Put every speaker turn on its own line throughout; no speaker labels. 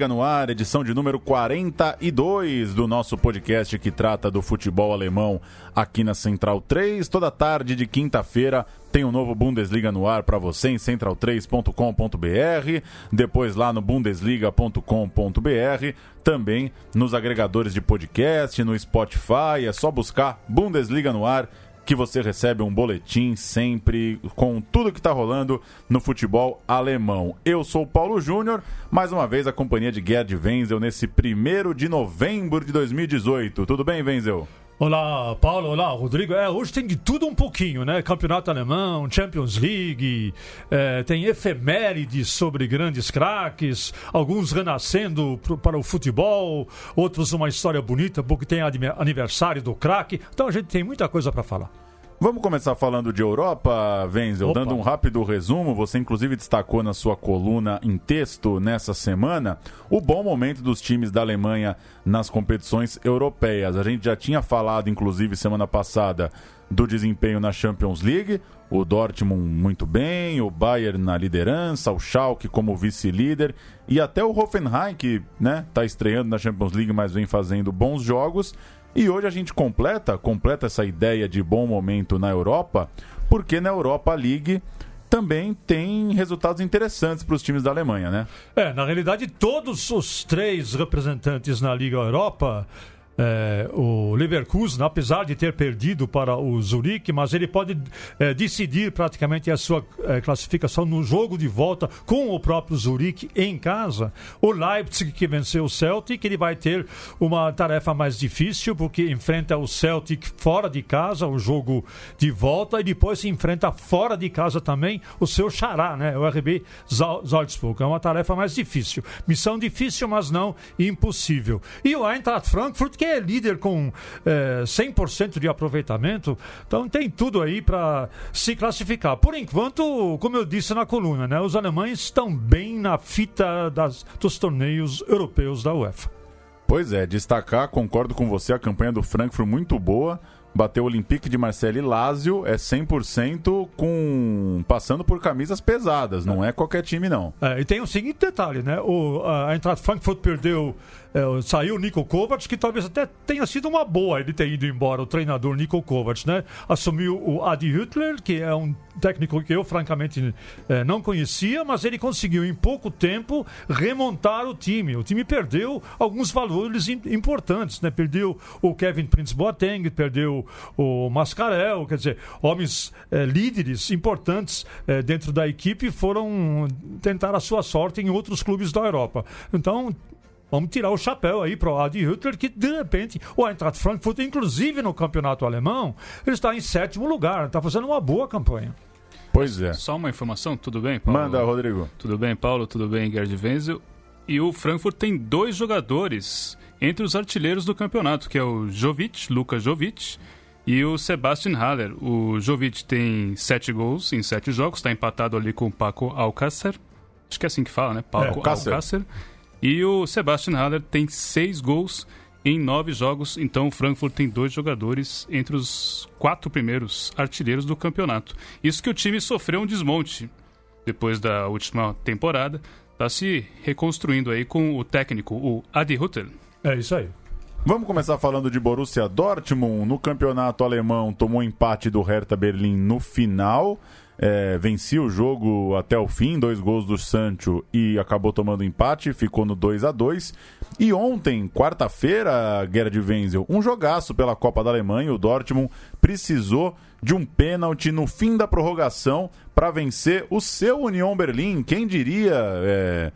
Bundesliga no ar, edição de número 42 do nosso podcast que trata do futebol alemão aqui na Central 3. Toda tarde de quinta-feira tem um novo Bundesliga no ar para você em central3.com.br, depois lá no bundesliga.com.br, também nos agregadores de podcast, no Spotify, é só buscar Bundesliga no ar que você recebe um boletim sempre com tudo que está rolando no futebol alemão. Eu sou Paulo Júnior, mais uma vez a companhia de Gerd Wenzel nesse primeiro de novembro de 2018. Tudo bem, Wenzel?
Olá, Paulo. Olá, Rodrigo. É, hoje tem de tudo um pouquinho, né? Campeonato Alemão, Champions League, é, tem efemérides sobre grandes craques, alguns renascendo para o futebol, outros uma história bonita porque tem aniversário do craque. Então a gente tem muita coisa para falar.
Vamos começar falando de Europa, Wenzel, Opa. dando um rápido resumo. Você, inclusive, destacou na sua coluna em texto nessa semana o bom momento dos times da Alemanha nas competições europeias. A gente já tinha falado, inclusive, semana passada, do desempenho na Champions League. O Dortmund muito bem, o Bayern na liderança, o Schalke como vice-líder e até o Hoffenheim, que está né, tá estreando na Champions League, mas vem fazendo bons jogos. E hoje a gente completa, completa essa ideia de bom momento na Europa, porque na Europa League também tem resultados interessantes para os times da Alemanha, né?
É, na realidade, todos os três representantes na Liga Europa é, o Leverkusen, apesar de ter perdido para o Zurique, mas ele pode é, decidir praticamente a sua é, classificação no jogo de volta com o próprio Zurique em casa. O Leipzig, que venceu o Celtic, ele vai ter uma tarefa mais difícil, porque enfrenta o Celtic fora de casa, o jogo de volta, e depois enfrenta fora de casa também o seu xará, né? o RB Salzburg. É uma tarefa mais difícil. Missão difícil, mas não impossível. E o Eintracht Frankfurt, que é líder com é, 100% de aproveitamento, então tem tudo aí para se classificar. Por enquanto, como eu disse na coluna, né, os alemães estão bem na fita das, dos torneios europeus da UEFA.
Pois é, destacar, concordo com você, a campanha do Frankfurt muito boa bateu o Olympique de Marseille e Lazio é 100% com passando por camisas pesadas, não é qualquer time não.
É, e tem o seguinte detalhe, né? O a Eintracht Frankfurt perdeu é, saiu o Nico Kovac, que talvez até tenha sido uma boa ele ter ido embora, o treinador Nico Kovac, né? Assumiu o Adi Hüttler, que é um técnico que eu francamente é, não conhecia, mas ele conseguiu em pouco tempo remontar o time. O time perdeu alguns valores importantes, né? Perdeu o Kevin Prince Boateng, perdeu o Mascarel, quer dizer, homens é, líderes importantes é, dentro da equipe foram tentar a sua sorte em outros clubes da Europa. Então, Vamos tirar o chapéu aí para o Adi Hüttler, que de repente o Eintracht Frankfurt, inclusive no campeonato alemão, ele está em sétimo lugar, está fazendo uma boa campanha.
Pois é.
Só uma informação, tudo bem, Paulo?
Manda, Rodrigo.
Tudo bem, Paulo? Tudo bem, Gerd Wenzel? E o Frankfurt tem dois jogadores entre os artilheiros do campeonato, que é o Jovic, Luka Jovic, e o Sebastian Haller. O Jovic tem sete gols em sete jogos, está empatado ali com o Paco Alcácer. Acho que é assim que fala, né? Paco é, Alcácer. E o Sebastian Haller tem seis gols em nove jogos, então o Frankfurt tem dois jogadores entre os quatro primeiros artilheiros do campeonato. Isso que o time sofreu um desmonte depois da última temporada, está se reconstruindo aí com o técnico, o Adi Hutter.
É isso aí.
Vamos começar falando de Borussia Dortmund. No campeonato alemão, tomou empate do Hertha Berlim no final é, vencia o jogo até o fim, dois gols do Sancho e acabou tomando empate, ficou no 2 a 2 E ontem, quarta-feira, Guerra de Wenzel, um jogaço pela Copa da Alemanha, o Dortmund precisou de um pênalti no fim da prorrogação para vencer o seu União Berlim. Quem diria, é,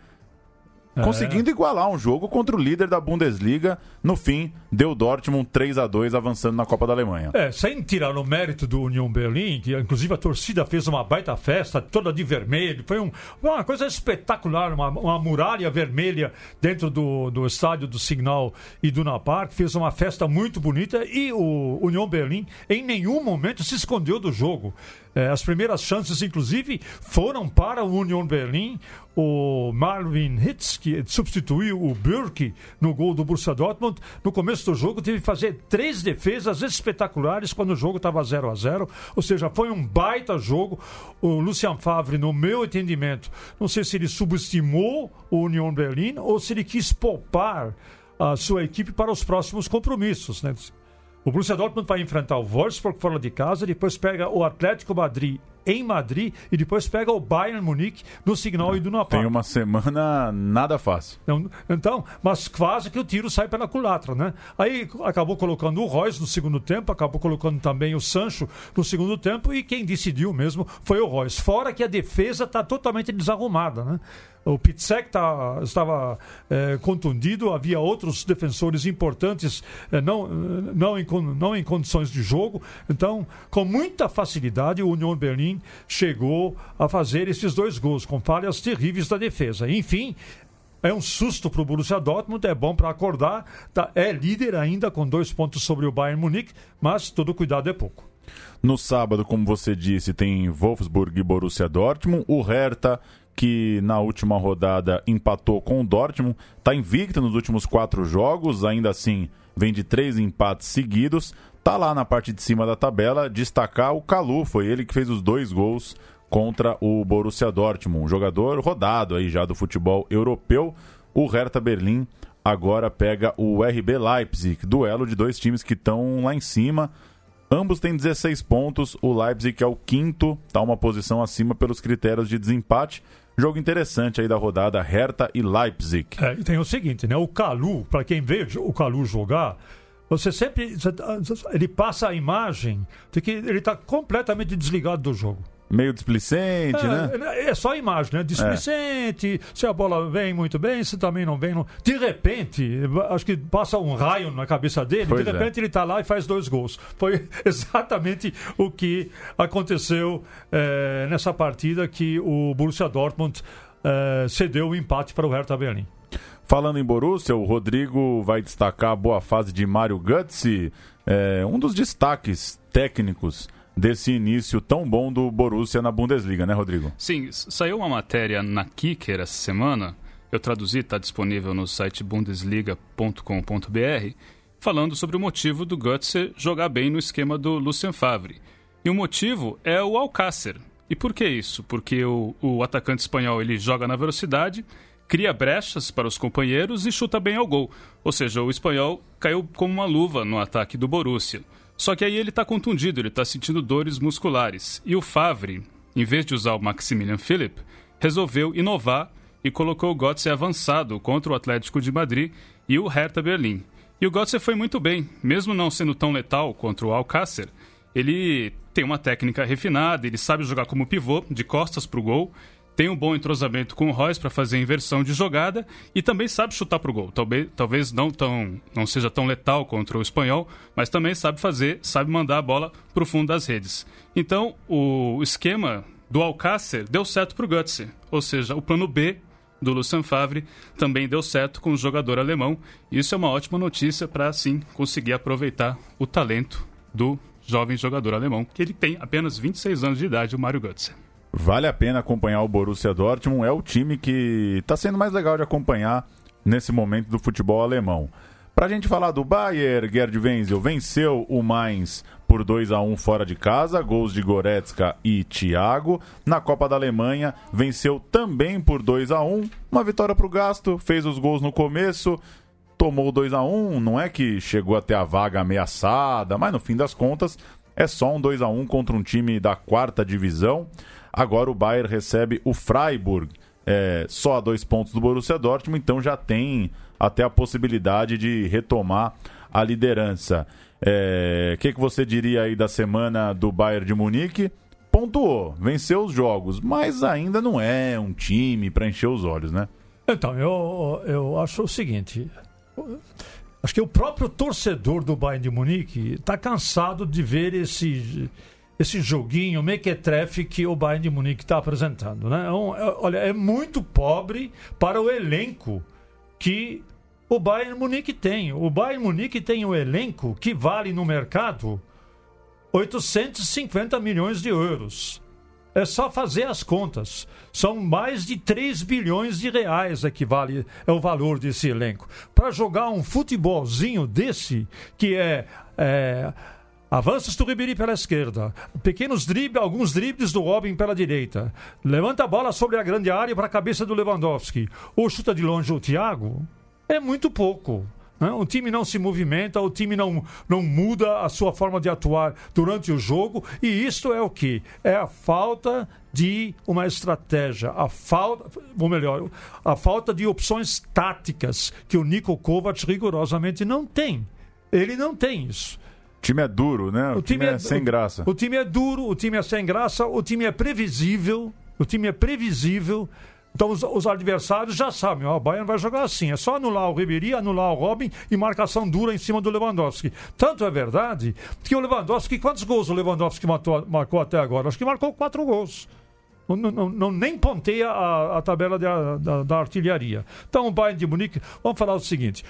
conseguindo igualar um jogo contra o líder da Bundesliga. No fim, deu Dortmund 3 a 2 avançando na Copa da Alemanha.
É, sem tirar o mérito do União Berlim, que inclusive a torcida fez uma baita festa, toda de vermelho. Foi um, uma coisa espetacular, uma, uma muralha vermelha dentro do, do estádio do Signal e do Park. Fez uma festa muito bonita e o União Berlim em nenhum momento se escondeu do jogo. É, as primeiras chances, inclusive, foram para o Union Berlim. O Marvin Hitz, que substituiu o Burke no gol do Borussia Dortmund, no começo do jogo teve que fazer três defesas espetaculares quando o jogo estava 0 a 0 Ou seja, foi um baita jogo. O Lucian Favre, no meu entendimento, não sei se ele subestimou o Union Berlim ou se ele quis poupar a sua equipe para os próximos compromissos. Né? O Borussia Dortmund vai enfrentar o Wolfsburg fora de casa, depois pega o Atlético Madrid em Madrid e depois pega o Bayern Munique no Signal e do Napal.
Tem uma semana nada fácil.
Então, então, mas quase que o tiro sai pela culatra, né? Aí acabou colocando o Royce no segundo tempo, acabou colocando também o Sancho no segundo tempo e quem decidiu mesmo foi o Royce. Fora que a defesa está totalmente desarrumada, né? O Pitzek tá, estava é, contundido, havia outros defensores importantes é, não, não, em, não em condições de jogo. Então, com muita facilidade, o Union Berlim chegou a fazer esses dois gols, com falhas terríveis da defesa. Enfim, é um susto para o Borussia Dortmund, é bom para acordar. Tá, é líder ainda com dois pontos sobre o Bayern Munique, mas todo cuidado é pouco.
No sábado, como você disse, tem Wolfsburg e Borussia Dortmund. O Hertha que na última rodada empatou com o Dortmund, está invicta nos últimos quatro jogos, ainda assim vem de três empates seguidos, está lá na parte de cima da tabela, destacar o Calu, foi ele que fez os dois gols contra o Borussia Dortmund, um jogador rodado aí já do futebol europeu, o Hertha Berlim agora pega o RB Leipzig, duelo de dois times que estão lá em cima, Ambos têm 16 pontos, o Leipzig é o quinto, está uma posição acima pelos critérios de desempate. Jogo interessante aí da rodada, Hertha e Leipzig.
É, tem o seguinte, né? O Calu, para quem vê o Calu jogar, você sempre. Ele passa a imagem de que ele está completamente desligado do jogo
meio displicente,
é,
né?
É só a imagem, né? Displicente, é. se a bola vem muito bem, se também não vem. Não... De repente, acho que passa um raio na cabeça dele, pois de é. repente é. ele está lá e faz dois gols. Foi exatamente o que aconteceu é, nessa partida que o Borussia Dortmund é, cedeu o empate para o Hertha Berlim.
Falando em Borussia, o Rodrigo vai destacar a boa fase de Mário Götze, é, um dos destaques técnicos desse início tão bom do Borussia na Bundesliga, né, Rodrigo?
Sim, saiu uma matéria na Kicker essa semana, eu traduzi, está disponível no site bundesliga.com.br, falando sobre o motivo do Götze jogar bem no esquema do Lucien Favre. E o motivo é o Alcácer. E por que isso? Porque o, o atacante espanhol ele joga na velocidade, cria brechas para os companheiros e chuta bem ao gol. Ou seja, o espanhol caiu como uma luva no ataque do Borussia. Só que aí ele está contundido, ele está sentindo dores musculares. E o Favre, em vez de usar o Maximilian Philip, resolveu inovar e colocou o Götze avançado contra o Atlético de Madrid e o Hertha Berlim. E o Götze foi muito bem, mesmo não sendo tão letal contra o Alcácer. Ele tem uma técnica refinada, ele sabe jogar como pivô, de costas para o gol, tem um bom entrosamento com o Royce para fazer inversão de jogada e também sabe chutar para o gol. Talvez, talvez não, tão, não seja tão letal contra o espanhol, mas também sabe fazer, sabe mandar a bola para o fundo das redes. Então, o esquema do Alcácer deu certo para o Götze, ou seja, o plano B do Lucien Favre também deu certo com o jogador alemão. Isso é uma ótima notícia para, assim, conseguir aproveitar o talento do jovem jogador alemão, que ele tem apenas 26 anos de idade, o Mário Götze.
Vale a pena acompanhar o Borussia Dortmund, é o time que está sendo mais legal de acompanhar nesse momento do futebol alemão. Para a gente falar do Bayern, Gerd Wenzel venceu o Mainz por 2 a 1 fora de casa, gols de Goretzka e Thiago. Na Copa da Alemanha, venceu também por 2 a 1 uma vitória para o Gasto, fez os gols no começo, tomou 2 a 1 não é que chegou até a vaga ameaçada, mas no fim das contas é só um 2 a 1 contra um time da quarta divisão. Agora o Bayern recebe o Freiburg, é, só a dois pontos do Borussia Dortmund, então já tem até a possibilidade de retomar a liderança. O é, que, que você diria aí da semana do Bayern de Munique? Pontuou, venceu os jogos, mas ainda não é um time para encher os olhos, né?
Então, eu, eu acho o seguinte. Acho que o próprio torcedor do Bayern de Munique está cansado de ver esse, esse joguinho mequetrefe que o Bayern de Munique está apresentando. Né? É, é, olha, é muito pobre para o elenco que o Bayern Munique tem. O Bayern Munique tem um elenco que vale no mercado 850 milhões de euros. É só fazer as contas. São mais de 3 bilhões de reais equivale é, é o valor desse elenco. Para jogar um futebolzinho desse, que é, é avanços do Ribéry pela esquerda, pequenos dribles, alguns dribles do Robin pela direita, levanta a bola sobre a grande área para a cabeça do Lewandowski, ou chuta de longe o Thiago, é muito pouco. Né? O time não se movimenta, o time não, não muda a sua forma de atuar durante o jogo, e isto é o que? É a falta de uma estratégia, a falta, ou melhor, a falta de opções táticas que o Nico Kovac rigorosamente não tem. Ele não tem isso.
O time é duro, né? O, o time, time, é, é sem graça.
O, o time é duro, o time é sem graça, o time é previsível, o time é previsível. Então os, os, adversários já sabem, ó, o Bayern vai jogar assim, é só anular o Ribéry, anular o Robin e marcação dura em cima do Lewandowski. Tanto é verdade que o Lewandowski, quantos gols o Lewandowski matou, marcou até agora? Acho que marcou quatro gols. Não, não, não, nem ponteia a, a tabela de, a, da, da, artilharia. Então o Bayern de Munique, vamos falar o seguinte.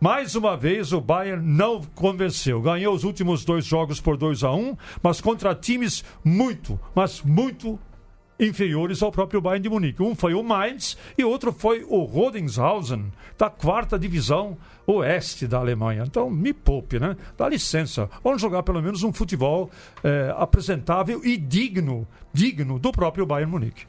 Mais uma vez o Bayern não convenceu. Ganhou os últimos dois jogos por 2 a 1 um, mas contra times muito, mas muito inferiores ao próprio Bayern de Munique. Um foi o Mainz e outro foi o Rodenshausen, da quarta divisão oeste da Alemanha. Então, me poupe, né? Dá licença. Vamos jogar pelo menos um futebol é, apresentável e digno, digno do próprio Bayern Munique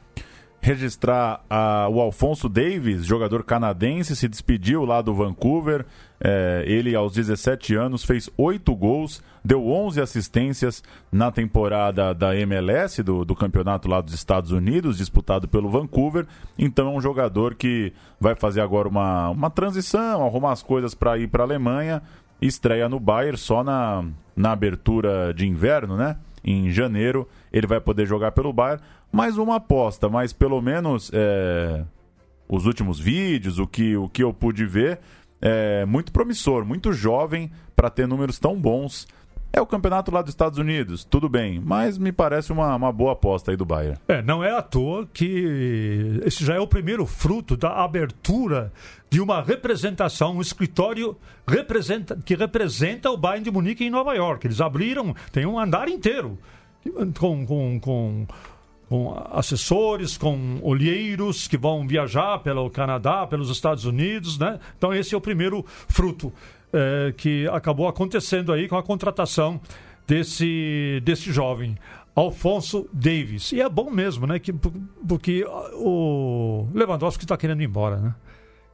registrar a, o Alfonso Davis, jogador canadense, se despediu lá do Vancouver. É, ele, aos 17 anos, fez 8 gols, deu 11 assistências na temporada da MLS, do, do campeonato lá dos Estados Unidos, disputado pelo Vancouver. Então é um jogador que vai fazer agora uma, uma transição, arrumar as coisas para ir para a Alemanha. Estreia no Bayern só na, na abertura de inverno, né? Em janeiro ele vai poder jogar pelo Bayern mais uma aposta, mas pelo menos é, os últimos vídeos, o que, o que eu pude ver, é muito promissor, muito jovem para ter números tão bons. É o campeonato lá dos Estados Unidos, tudo bem, mas me parece uma, uma boa aposta aí do Bayern.
É, não é à toa que esse já é o primeiro fruto da abertura de uma representação, um escritório representa, que representa o Bayern de Munique em Nova York. Eles abriram, tem um andar inteiro com, com, com com assessores, com olheiros que vão viajar pelo Canadá, pelos Estados Unidos, né? Então esse é o primeiro fruto é, que acabou acontecendo aí com a contratação desse, desse jovem. Alfonso Davis. E é bom mesmo, né? Que, porque o Lewandowski está querendo ir embora, né?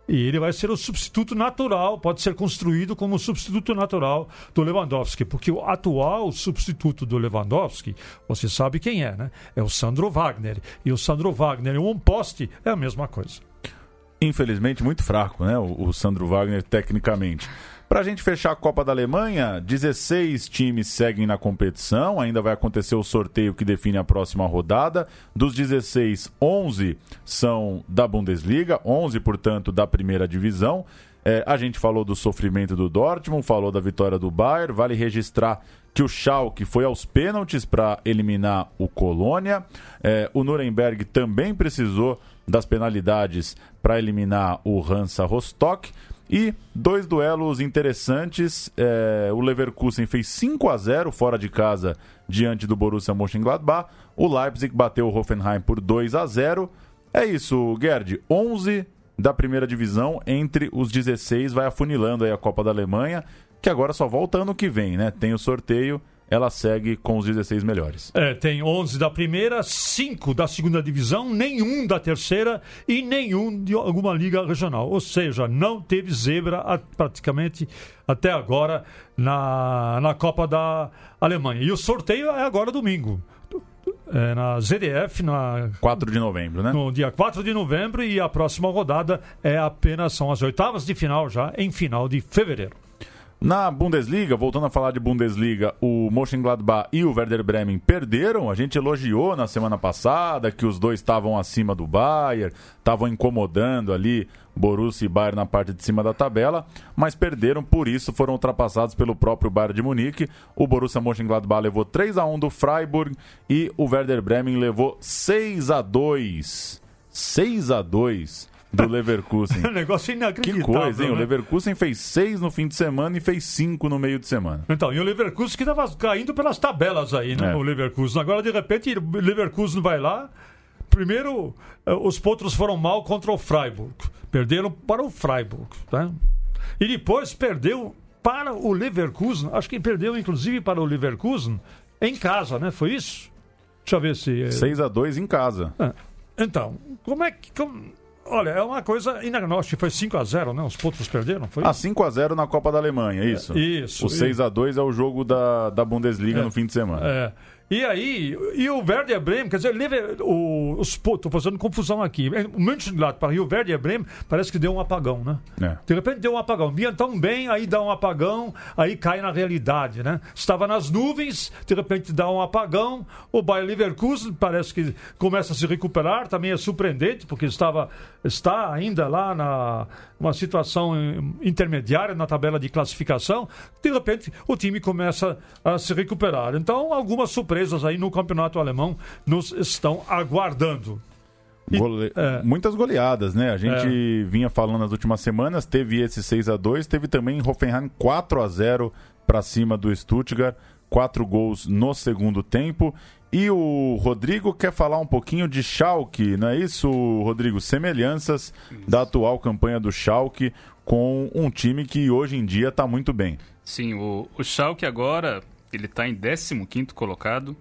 E ele vai ser o substituto natural, pode ser construído como substituto natural do Lewandowski, porque o atual substituto do Lewandowski, você sabe quem é, né? É o Sandro Wagner. E o Sandro Wagner um poste é a mesma coisa.
Infelizmente, muito fraco, né? O, o Sandro Wagner, tecnicamente. Para a gente fechar a Copa da Alemanha, 16 times seguem na competição. Ainda vai acontecer o sorteio que define a próxima rodada. Dos 16, 11 são da Bundesliga, 11, portanto, da primeira divisão. É, a gente falou do sofrimento do Dortmund, falou da vitória do Bayern. Vale registrar que o Schalke foi aos pênaltis para eliminar o Colônia. É, o Nuremberg também precisou das penalidades para eliminar o Hansa Rostock. E dois duelos interessantes. É, o Leverkusen fez 5 a 0 fora de casa diante do Borussia Mönchengladbach. O Leipzig bateu o Hoffenheim por 2 a 0. É isso, Gerd. 11 da primeira divisão entre os 16 vai afunilando aí a Copa da Alemanha, que agora só volta ano que vem, né? Tem o sorteio ela segue com os 16 melhores.
É, tem 11 da primeira, 5 da segunda divisão, nenhum da terceira e nenhum de alguma liga regional. Ou seja, não teve zebra a, praticamente até agora na, na Copa da Alemanha. E o sorteio é agora domingo. É, na ZDF, na
4 de novembro, né?
No dia 4 de novembro e a próxima rodada é apenas são as oitavas de final já em final de fevereiro.
Na Bundesliga, voltando a falar de Bundesliga, o Mönchengladbach e o Werder Bremen perderam. A gente elogiou na semana passada que os dois estavam acima do Bayern, estavam incomodando ali Borussia e Bayern na parte de cima da tabela, mas perderam, por isso foram ultrapassados pelo próprio Bayern de Munique. O Borussia Mönchengladbach levou 3 a 1 do Freiburg e o Werder Bremen levou 6 a 2. 6 a 2 do Leverkusen.
negócio inacreditável.
Que coisa, hein?
Né?
O Leverkusen fez seis no fim de semana e fez cinco no meio de semana.
Então, e o Leverkusen que estava caindo pelas tabelas aí, né? É. O Leverkusen. Agora, de repente, o Leverkusen vai lá. Primeiro, eh, os potros foram mal contra o Freiburg. Perderam para o Freiburg. Tá? E depois perdeu para o Leverkusen. Acho que perdeu, inclusive, para o Leverkusen em casa, né? Foi isso? Deixa eu ver se.
6 a 2 em casa.
É. Então, como é que. Como... Olha, é uma coisa inagnóstica. Foi 5x0, né? Os potros perderam, foi?
Ah, 5x0 na Copa da Alemanha, é isso?
É, isso.
O 6x2 é o jogo da, da Bundesliga
é,
no fim de semana.
É. E aí, e o Werder Bremen, quer dizer, o, os, tô fazendo confusão aqui. O Mönchengladbach e o Werder Bremen parece que deu um apagão, né? É. De repente deu um apagão. Vinha tão bem, aí dá um apagão, aí cai na realidade, né? Estava nas nuvens, de repente dá um apagão. O Bayer Leverkusen parece que começa a se recuperar, também é surpreendente, porque estava está ainda lá na uma situação intermediária na tabela de classificação. De repente, o time começa a se recuperar. Então, algumas surpresas surpresas aí no campeonato alemão nos estão aguardando.
E, Gole... é... Muitas goleadas, né? A gente é... vinha falando nas últimas semanas, teve esse 6 a 2 teve também Hoffenheim 4 a 0 para cima do Stuttgart, quatro gols no segundo tempo. E o Rodrigo quer falar um pouquinho de Schalke, não é isso, Rodrigo? Semelhanças isso. da atual campanha do Schalke com um time que hoje em dia está muito bem.
Sim, o, o Schalke agora ele está em 15º colocado.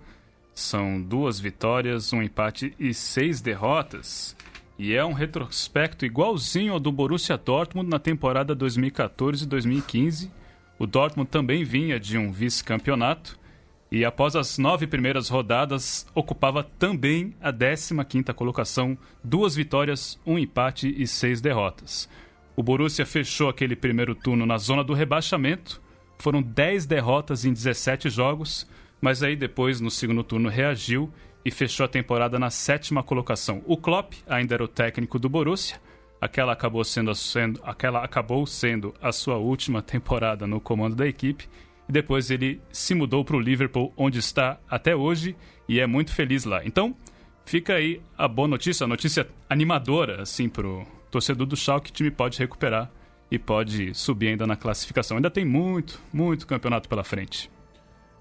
São duas vitórias, um empate e seis derrotas. E é um retrospecto igualzinho ao do Borussia Dortmund na temporada 2014-2015. O Dortmund também vinha de um vice-campeonato e após as nove primeiras rodadas ocupava também a 15ª colocação, duas vitórias, um empate e seis derrotas. O Borussia fechou aquele primeiro turno na zona do rebaixamento foram 10 derrotas em 17 jogos, mas aí depois, no segundo turno, reagiu e fechou a temporada na sétima colocação. O Klopp ainda era o técnico do Borussia. Aquela acabou sendo, sendo, aquela acabou sendo a sua última temporada no comando da equipe. E depois ele se mudou para o Liverpool, onde está até hoje e é muito feliz lá. Então, fica aí a boa notícia, a notícia animadora assim para o torcedor do Schalke, que o time pode recuperar e pode subir ainda na classificação. Ainda tem muito, muito campeonato pela frente.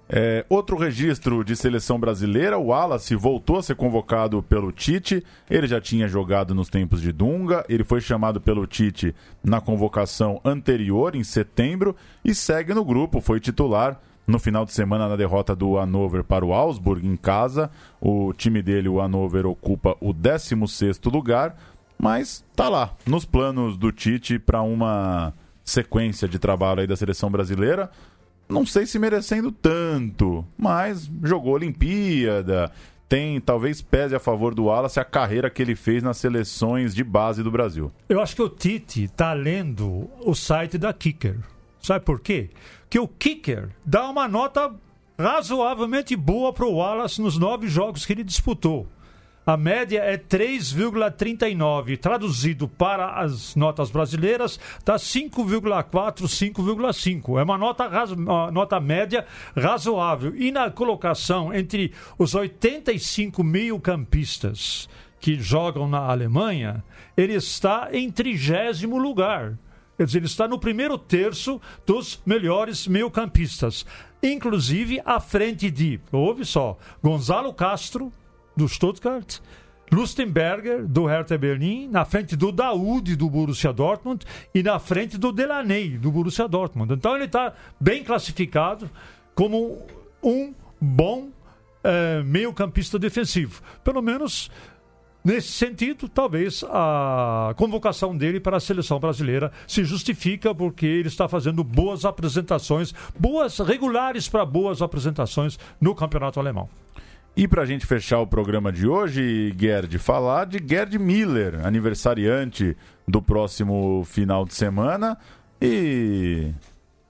É, outro registro de seleção brasileira, o Wallace voltou a ser convocado pelo Tite. Ele já tinha jogado nos tempos de Dunga, ele foi chamado pelo Tite na convocação anterior, em setembro, e segue no grupo, foi titular no final de semana na derrota do Hannover para o Augsburg em casa. O time dele, o Hannover, ocupa o 16º lugar mas tá lá, nos planos do Tite para uma sequência de trabalho aí da seleção brasileira. Não sei se merecendo tanto, mas jogou Olimpíada, tem talvez pese a favor do Wallace a carreira que ele fez nas seleções de base do Brasil.
Eu acho que o Tite está lendo o site da Kicker. Sabe por quê? Que o Kicker dá uma nota razoavelmente boa para o Wallace nos nove jogos que ele disputou. A média é 3,39. Traduzido para as notas brasileiras, está 5,4, 5,5. É uma nota, uma nota média razoável. E na colocação entre os 85 mil campistas que jogam na Alemanha, ele está em trigésimo lugar. Quer dizer, ele está no primeiro terço dos melhores meio-campistas. Inclusive à frente de, ouve só, Gonzalo Castro, do Stuttgart, Lustenberger, do Hertha Berlin, na frente do Daoud, do Borussia Dortmund, e na frente do Delaney, do Borussia Dortmund. Então ele está bem classificado como um bom é, meio-campista defensivo. Pelo menos Nesse sentido, talvez a convocação dele para a seleção brasileira se justifica porque ele está fazendo boas apresentações, boas, regulares para boas apresentações no campeonato alemão.
E para a gente fechar o programa de hoje, Gerd, falar de Gerd Miller, aniversariante do próximo final de semana. E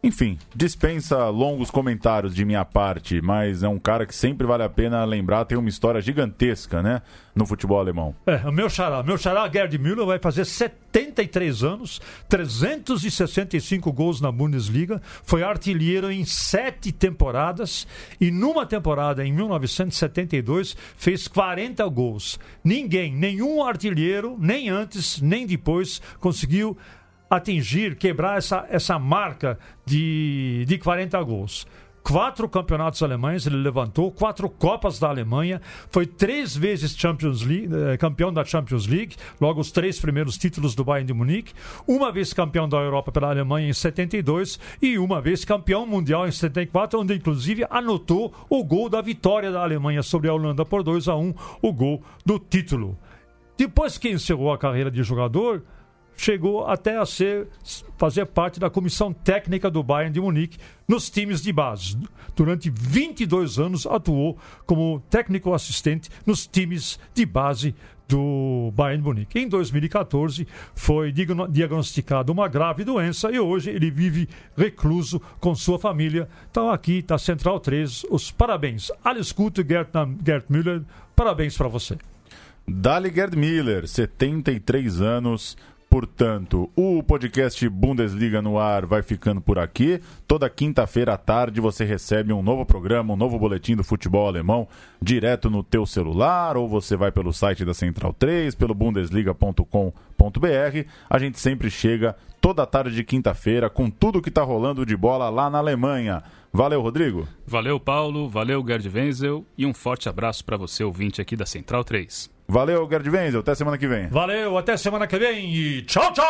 Enfim, dispensa longos comentários de minha parte, mas é um cara que sempre vale a pena lembrar, tem uma história gigantesca, né, no futebol alemão.
É, o meu xará, meu xará Gerd Müller vai fazer 73 anos, 365 gols na Bundesliga, foi artilheiro em sete temporadas e numa temporada em 1972 fez 40 gols. Ninguém, nenhum artilheiro, nem antes nem depois conseguiu atingir, quebrar essa, essa marca de, de 40 gols. Quatro campeonatos alemães ele levantou, quatro Copas da Alemanha, foi três vezes Champions League, eh, campeão da Champions League, logo os três primeiros títulos do Bayern de Munique, uma vez campeão da Europa pela Alemanha em 72 e uma vez campeão mundial em 74, onde inclusive anotou o gol da vitória da Alemanha sobre a Holanda por 2 a 1, o gol do título. Depois que encerrou a carreira de jogador, chegou até a ser fazer parte da comissão técnica do Bayern de Munique nos times de base. Durante 22 anos atuou como técnico assistente nos times de base do Bayern de Munique. Em 2014 foi diagnosticado uma grave doença e hoje ele vive recluso com sua família. Então aqui está Central 3, os parabéns. Alles Gute, Gert, Gert Müller, parabéns para você.
Dali Gerd Miller, 73 anos, Portanto, o podcast Bundesliga no ar vai ficando por aqui. Toda quinta-feira à tarde você recebe um novo programa, um novo boletim do futebol alemão direto no teu celular ou você vai pelo site da Central 3, pelo bundesliga.com.br. A gente sempre chega toda tarde de quinta-feira com tudo que está rolando de bola lá na Alemanha. Valeu, Rodrigo.
Valeu, Paulo. Valeu, Gerd Wenzel. E um forte abraço para você, ouvinte aqui da Central 3.
Valeu, Gerd Wenzel. Até semana que vem.
Valeu, até semana que vem e tchau, tchau!